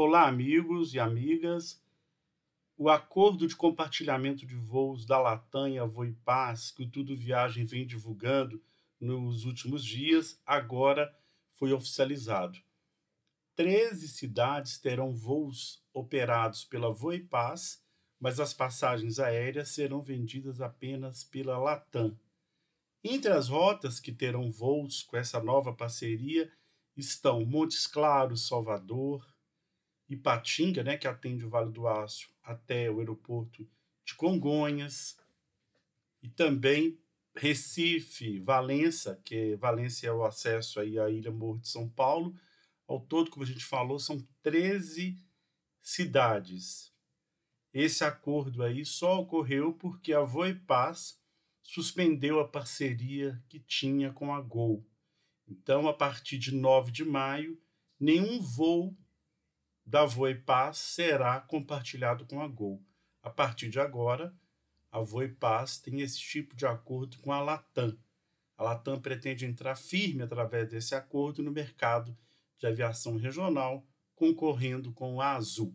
Olá, amigos e amigas. O acordo de compartilhamento de voos da Latam e a Voipaz, que o Tudo Viagem vem divulgando nos últimos dias, agora foi oficializado. 13 cidades terão voos operados pela Voipaz, mas as passagens aéreas serão vendidas apenas pela Latam. Entre as rotas que terão voos com essa nova parceria estão Montes Claros, Salvador, Ipatinga, né, que atende o Vale do Aço até o aeroporto de Congonhas, e também Recife, Valença, que Valença é o acesso aí à Ilha Morro de São Paulo. Ao todo, como a gente falou, são 13 cidades. Esse acordo aí só ocorreu porque a Voipaz suspendeu a parceria que tinha com a Gol. Então, a partir de 9 de maio, nenhum voo da Voipaz será compartilhado com a Gol. A partir de agora, a Voipaz tem esse tipo de acordo com a Latam. A Latam pretende entrar firme através desse acordo no mercado de aviação regional, concorrendo com a Azul.